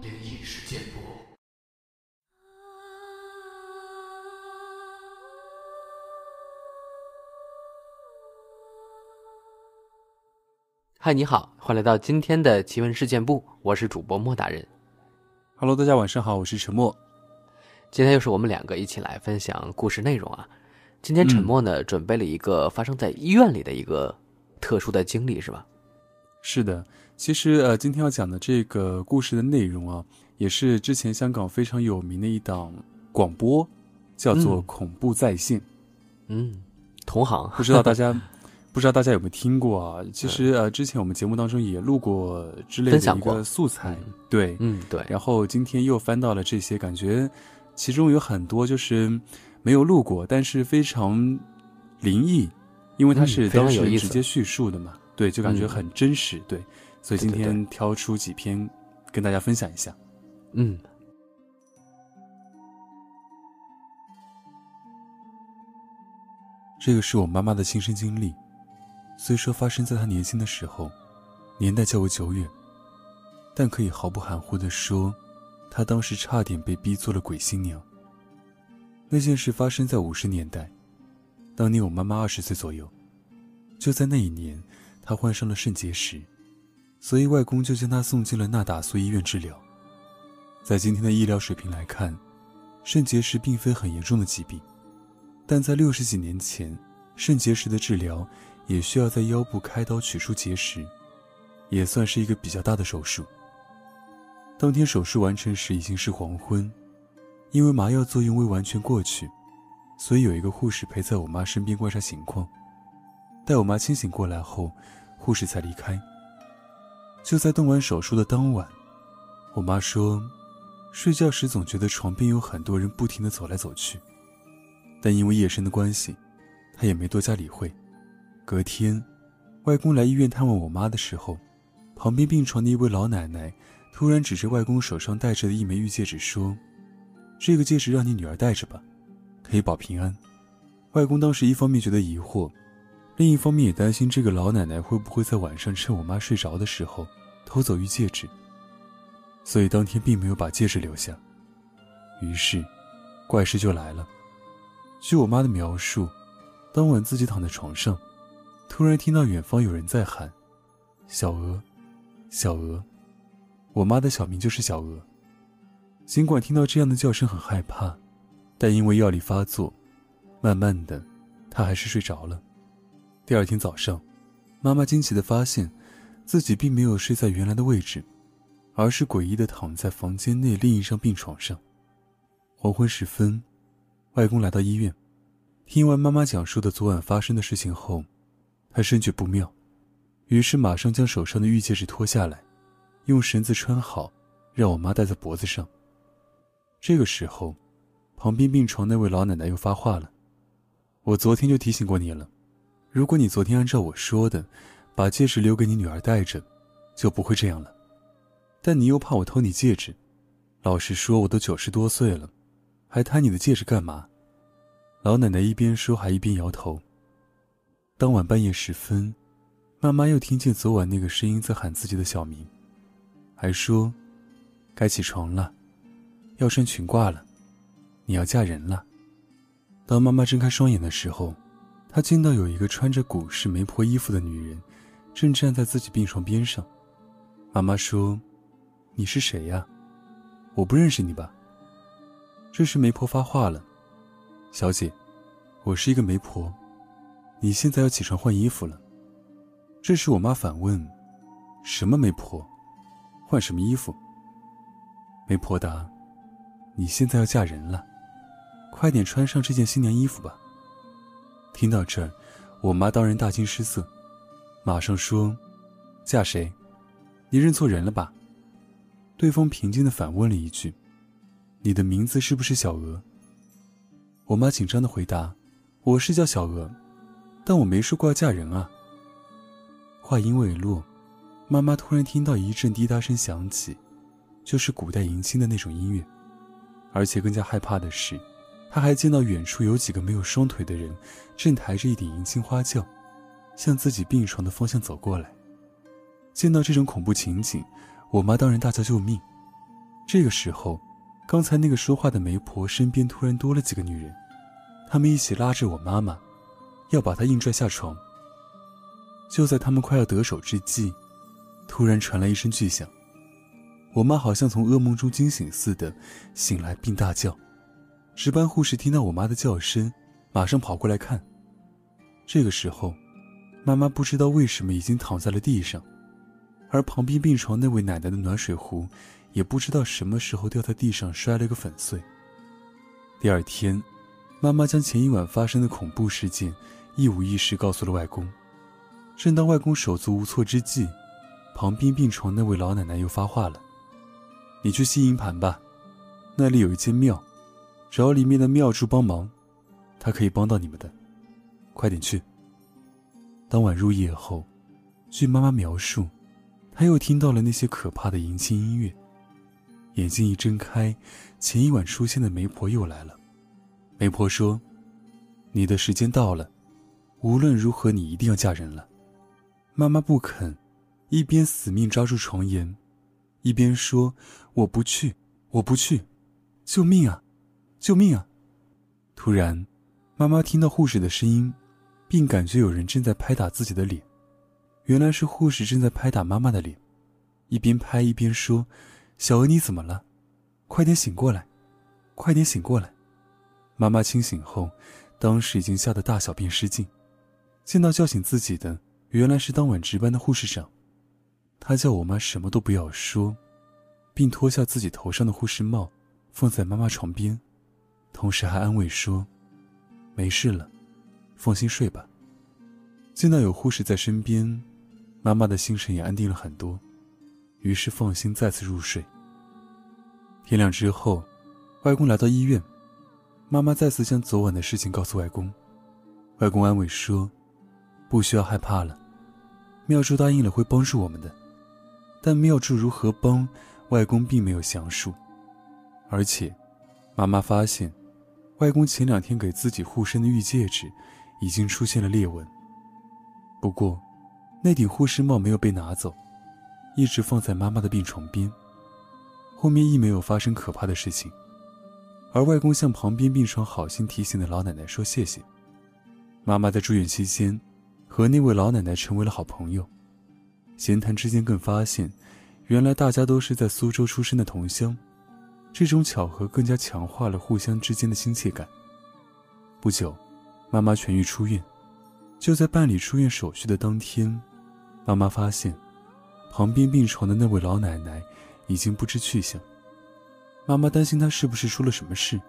灵异事件簿。嗨，你好，欢迎来到今天的奇闻事件部，我是主播莫大人。Hello，大家晚上好，我是陈默。今天又是我们两个一起来分享故事内容啊。今天沉默呢、准备了一个发生在医院里的一个特殊的经历，是吧？是的，其实呃，今天要讲的这个故事的内容啊，也是之前香港非常有名的一档广播，叫做《嗯恐怖在线》。嗯，同行，不知道大家 不知道大家有没有听过啊？其实呃，之前我们节目当中也录过之类的一个素材，嗯对。嗯，对，然后今天又翻到了这些，感觉其中有很多就是没有录过，但是非常灵异，因为它嗯是当事有意思人直接叙述的嘛，对，就感觉嗯很真实，对，所以今天挑出几篇跟大家分享一下。嗯，这个是我妈妈的亲身经历，虽说发生在她年轻的时候，年代较为久远，但可以毫不含糊的说，她当时差点被逼做了鬼新娘。那件事发生在五十年代，当年我妈妈二十岁左右，就在那一年，她患上了肾结石，所以外公就将她送进了那打苏医院治疗。在今天的医疗水平来看，肾结石并非很严重的疾病。但在六十几年前，肾结石的治疗也需要在腰部开刀取出结石，也算是一个比较大的手术。当天手术完成时已经是黄昏，因为麻药作用未完全过去，所以有一个护士陪在我妈身边观察情况。待我妈清醒过来后，护士才离开。就在动完手术的当晚，我妈说，睡觉时总觉得床边有很多人不停地走来走去。但因为夜深的关系，他也没多加理会。隔天，外公来医院探望我妈的时候，旁边病床的一位老奶奶突然指着外公手上戴着的一枚玉戒指说：“这个戒指让你女儿戴着吧，可以保平安。”外公当时一方面觉得疑惑，另一方面也担心这个老奶奶会不会在晚上趁我妈睡着的时候偷走玉戒指，所以当天并没有把戒指留下。于是，怪事就来了。据我妈的描述，当晚自己躺在床上，突然听到远方有人在喊：“小娥，小娥。”我妈的小名就是小娥。尽管听到这样的叫声很害怕，但因为药力发作，慢慢的，她还是睡着了。第二天早上，妈妈惊奇的发现，自己并没有睡在原来的位置，而是诡异的躺在房间内另一张病床上。黄昏时分。外公来到医院，听完妈妈讲述的昨晚发生的事情后，他深觉不妙，于是马上将手上的玉戒指脱下来，用绳子穿好，让我妈戴在脖子上。这个时候，旁边病床那位老奶奶又发话了：“我昨天就提醒过你了，如果你昨天按照我说的，把戒指留给你女儿戴着，就不会这样了。但你又怕我偷你戒指，老实说，我都九十多岁了。”还贪你的戒指干嘛？老奶奶一边说还一边摇头。当晚半夜时分，妈妈又听见昨晚那个声音在喊自己的小名，还说：“该起床了，要穿裙褂了，你要嫁人了。”当妈妈睁开双眼的时候，他见到有一个穿着古式媒婆衣服的女人，正站在自己病床边上。妈妈说：“你是谁呀？我不认识你吧？”这时，媒婆发话了：“小姐，我是一个媒婆，你现在要起床换衣服了。”这时，我妈反问：“什么媒婆？换什么衣服？”媒婆答：“你现在要嫁人了，快点穿上这件新娘衣服吧。”听到这，我妈当然大惊失色，马上说：“嫁谁？你认错人了吧？”对方平静的反问了一句。你的名字是不是小娥？我妈紧张的回答：“我是叫小娥，但我没说过要嫁人啊。”话音未落，妈妈突然听到一阵滴答声响起，就是古代迎亲的那种音乐。而且更加害怕的是，他还见到远处有几个没有双腿的人，正抬着一顶迎亲花轿，向自己病床的方向走过来。见到这种恐怖情景，我妈当然大叫救命。这个时候，刚才那个说话的媒婆身边突然多了几个女人，她们一起拉着我妈妈，要把她硬拽下床。就在他们快要得手之际，突然传来一声巨响，我妈好像从噩梦中惊醒似的醒来，并大叫。值班护士听到我妈的叫声，马上跑过来看。这个时候，妈妈不知道为什么已经躺在了地上，而旁边病床那位奶奶的暖水壶。也不知道什么时候掉在地上摔了个粉碎。第二天，妈妈将前一晚发生的恐怖事件一五一十告诉了外公。正当外公手足无措之际，旁边病床那位老奶奶又发话了：“你去西营盘吧，那里有一间庙，找里面的妙珠帮忙，他可以帮到你们的。快点去。”当晚入夜后，据妈妈描述，她又听到了那些可怕的迎亲音乐。眼睛一睁开，前一晚出现的媒婆又来了。媒婆说：“你的时间到了，无论如何你一定要嫁人了。”妈妈不肯，一边死命抓住床沿，一边说：“我不去，我不去，救命啊，救命啊！”突然，妈妈听到护士的声音，并感觉有人正在拍打自己的脸。原来是护士正在拍打妈妈的脸，一边拍一边说。小娥，你怎么了？快点醒过来，快点醒过来！妈妈清醒后，当时已经吓得大小便失禁。见到叫醒自己的，原来是当晚值班的护士长。他叫我妈什么都不要说，并脱下自己头上的护士帽，放在妈妈床边，同时还安慰说：“没事了，放心睡吧。”见到有护士在身边，妈妈的心神也安定了很多。于是放心再次入睡。天亮之后，外公来到医院，妈妈再次将昨晚的事情告诉外公。外公安慰说：“不需要害怕了，妙珠答应了会帮助我们的。”但妙珠如何帮，外公并没有详述。而且，妈妈发现，外公前两天给自己护身的玉戒指，已经出现了裂纹。不过，那顶护士帽没有被拿走。一直放在妈妈的病床边，后面亦没有发生可怕的事情，而外公向旁边病床好心提醒的老奶奶说谢谢。妈妈在住院期间，和那位老奶奶成为了好朋友，闲谈之间更发现，原来大家都是在苏州出生的同乡，这种巧合更加强化了互相之间的亲切感。不久，妈妈痊愈出院，就在办理出院手续的当天，妈妈发现。旁边病床的那位老奶奶已经不知去向。妈妈担心她是不是出了什么事，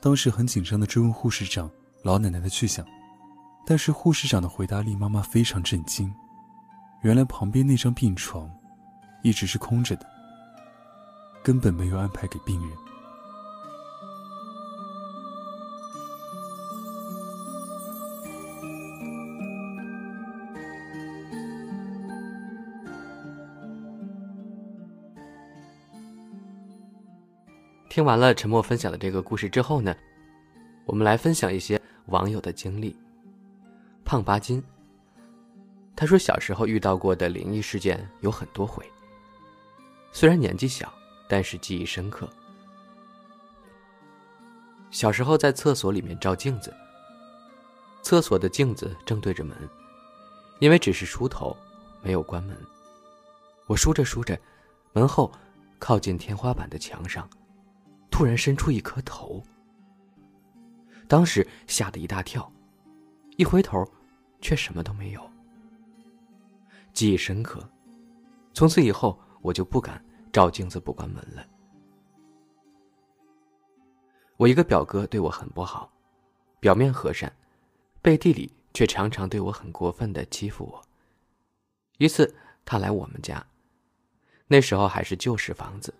当时很紧张地追问护士长老奶奶的去向，但是护士长的回答令妈妈非常震惊。原来旁边那张病床一直是空着的，根本没有安排给病人。听完了陈默分享的这个故事之后呢，我们来分享一些网友的经历。胖八斤，他说小时候遇到过的灵异事件有很多回，虽然年纪小，但是记忆深刻。小时候在厕所里面照镜子，厕所的镜子正对着门，因为只是梳头，没有关门。我梳着梳着，门后靠近天花板的墙上。突然伸出一颗头，当时吓得一大跳，一回头，却什么都没有。记忆深刻，从此以后我就不敢照镜子不关门了。我一个表哥对我很不好，表面和善，背地里却常常对我很过分的欺负我。一次他来我们家，那时候还是旧式房子。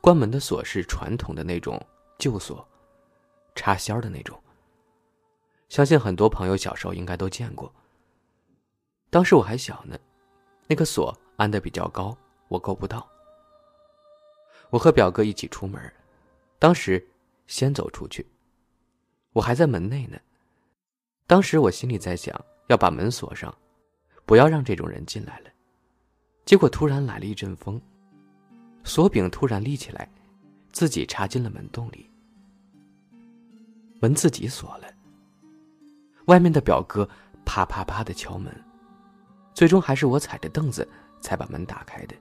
关门的锁是传统的那种旧锁，插销的那种。相信很多朋友小时候应该都见过。当时我还小呢，那个锁安的比较高，我够不到。我和表哥一起出门，当时先走出去，我还在门内呢。当时我心里在想，要把门锁上，不要让这种人进来了。结果突然来了一阵风，锁柄突然立起来，自己插进了门洞里，门自己锁了。外面的表哥啪啪啪的敲门，最终还是我踩着凳子才把门打开的。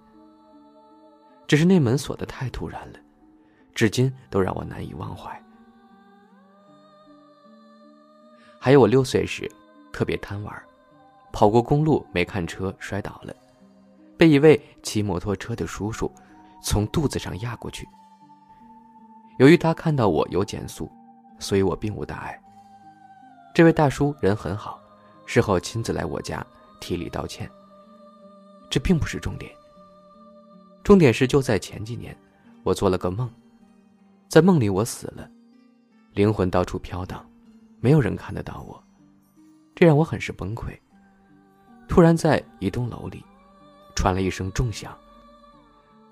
只是那门锁的太突然了，至今都让我难以忘怀。还有我六岁时，特别贪玩，跑过公路没看车摔倒了，被一位骑摩托车的叔叔从肚子上压过去。由于他看到我有减速，所以我并无大碍。这位大叔人很好，事后亲自来我家提礼道歉。这并不是重点，重点是就在前几年，我做了个梦，在梦里我死了，灵魂到处飘荡，没有人看得到我，这让我很是崩溃。突然在一栋楼里，传了一声重响，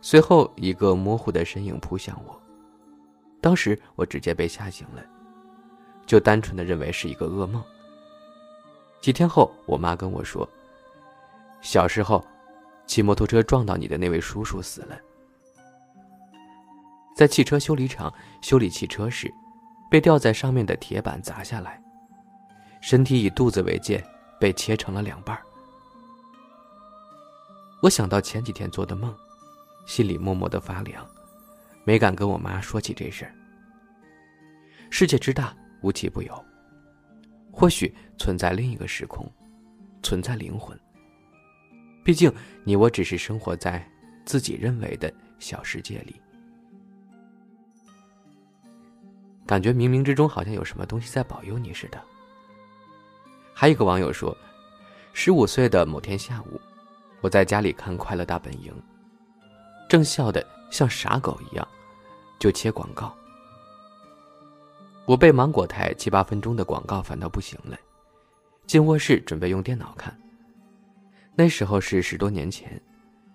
随后一个模糊的身影扑向我，当时我直接被吓醒了。就单纯的认为是一个噩梦。几天后，我妈跟我说，小时候骑摩托车撞到你的那位叔叔死了，在汽车修理厂修理汽车时，被吊在上面的铁板砸下来，身体以肚子为界，被切成了两半。我想到前几天做的梦，心里默默的发凉，没敢跟我妈说起这事儿。世界之大。无奇不有，或许存在另一个时空，存在灵魂。毕竟你我只是生活在自己认为的小世界里，感觉冥冥之中好像有什么东西在保佑你似的。还有一个网友说，十五岁的某天下午，我在家里看《快乐大本营》，正笑得像傻狗一样，就切广告。我被芒果台七八分钟的广告烦到不行了，进卧室准备用电脑看。那时候是十多年前，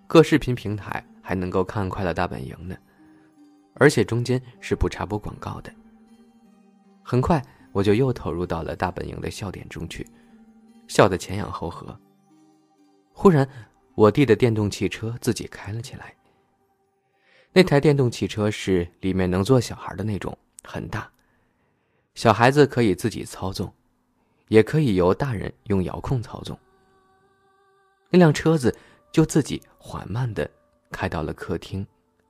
各视频平台还能够看《快乐大本营》呢，而且中间是不插播广告的。很快我就又投入到了大本营的笑点中去，笑得前仰后合。忽然，我弟的电动汽车自己开了起来。那台电动汽车是里面能坐小孩的那种，很大。小孩子可以自己操纵，也可以由大人用遥控操纵。那辆车子就自己缓慢的开到了客厅，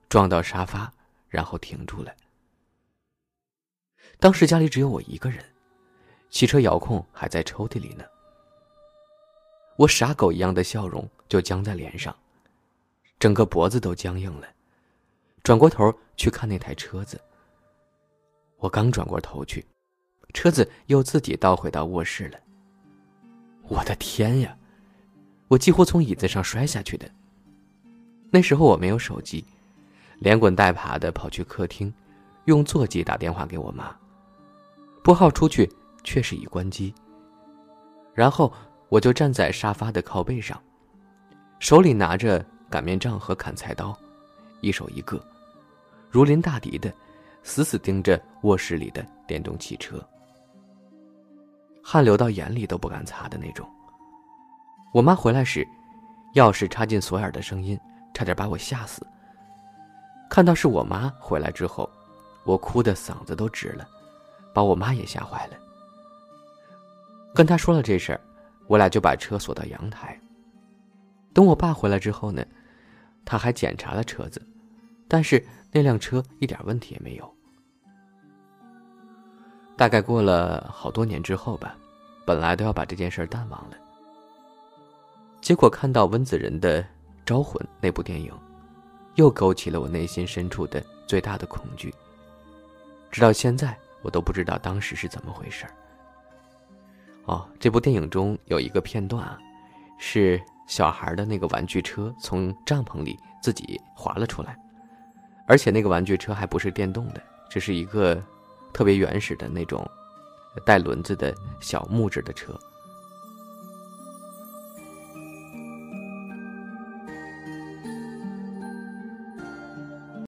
撞到沙发，然后停住了。当时家里只有我一个人，汽车遥控还在抽屉里呢。我傻狗一样的笑容就僵在脸上，整个脖子都僵硬了。转过头去看那台车子，我刚转过头去。车子又自己倒回到卧室了。我的天呀！我几乎从椅子上摔下去的。那时候我没有手机，连滚带爬的跑去客厅，用座机打电话给我妈。拨号出去却是已关机。然后我就站在沙发的靠背上，手里拿着擀面杖和砍菜刀，一手一个，如临大敌的，死死盯着卧室里的电动汽车。汗流到眼里都不敢擦的那种。我妈回来时，钥匙插进锁眼的声音，差点把我吓死。看到是我妈回来之后，我哭的嗓子都直了，把我妈也吓坏了。跟她说了这事儿，我俩就把车锁到阳台。等我爸回来之后呢，他还检查了车子，但是那辆车一点问题也没有。大概过了好多年之后吧，本来都要把这件事淡忘了，结果看到温子仁的《招魂》那部电影，又勾起了我内心深处的最大的恐惧。直到现在，我都不知道当时是怎么回事哦，这部电影中有一个片段啊，是小孩的那个玩具车从帐篷里自己滑了出来，而且那个玩具车还不是电动的，只是一个。特别原始的那种带轮子的小木质的车。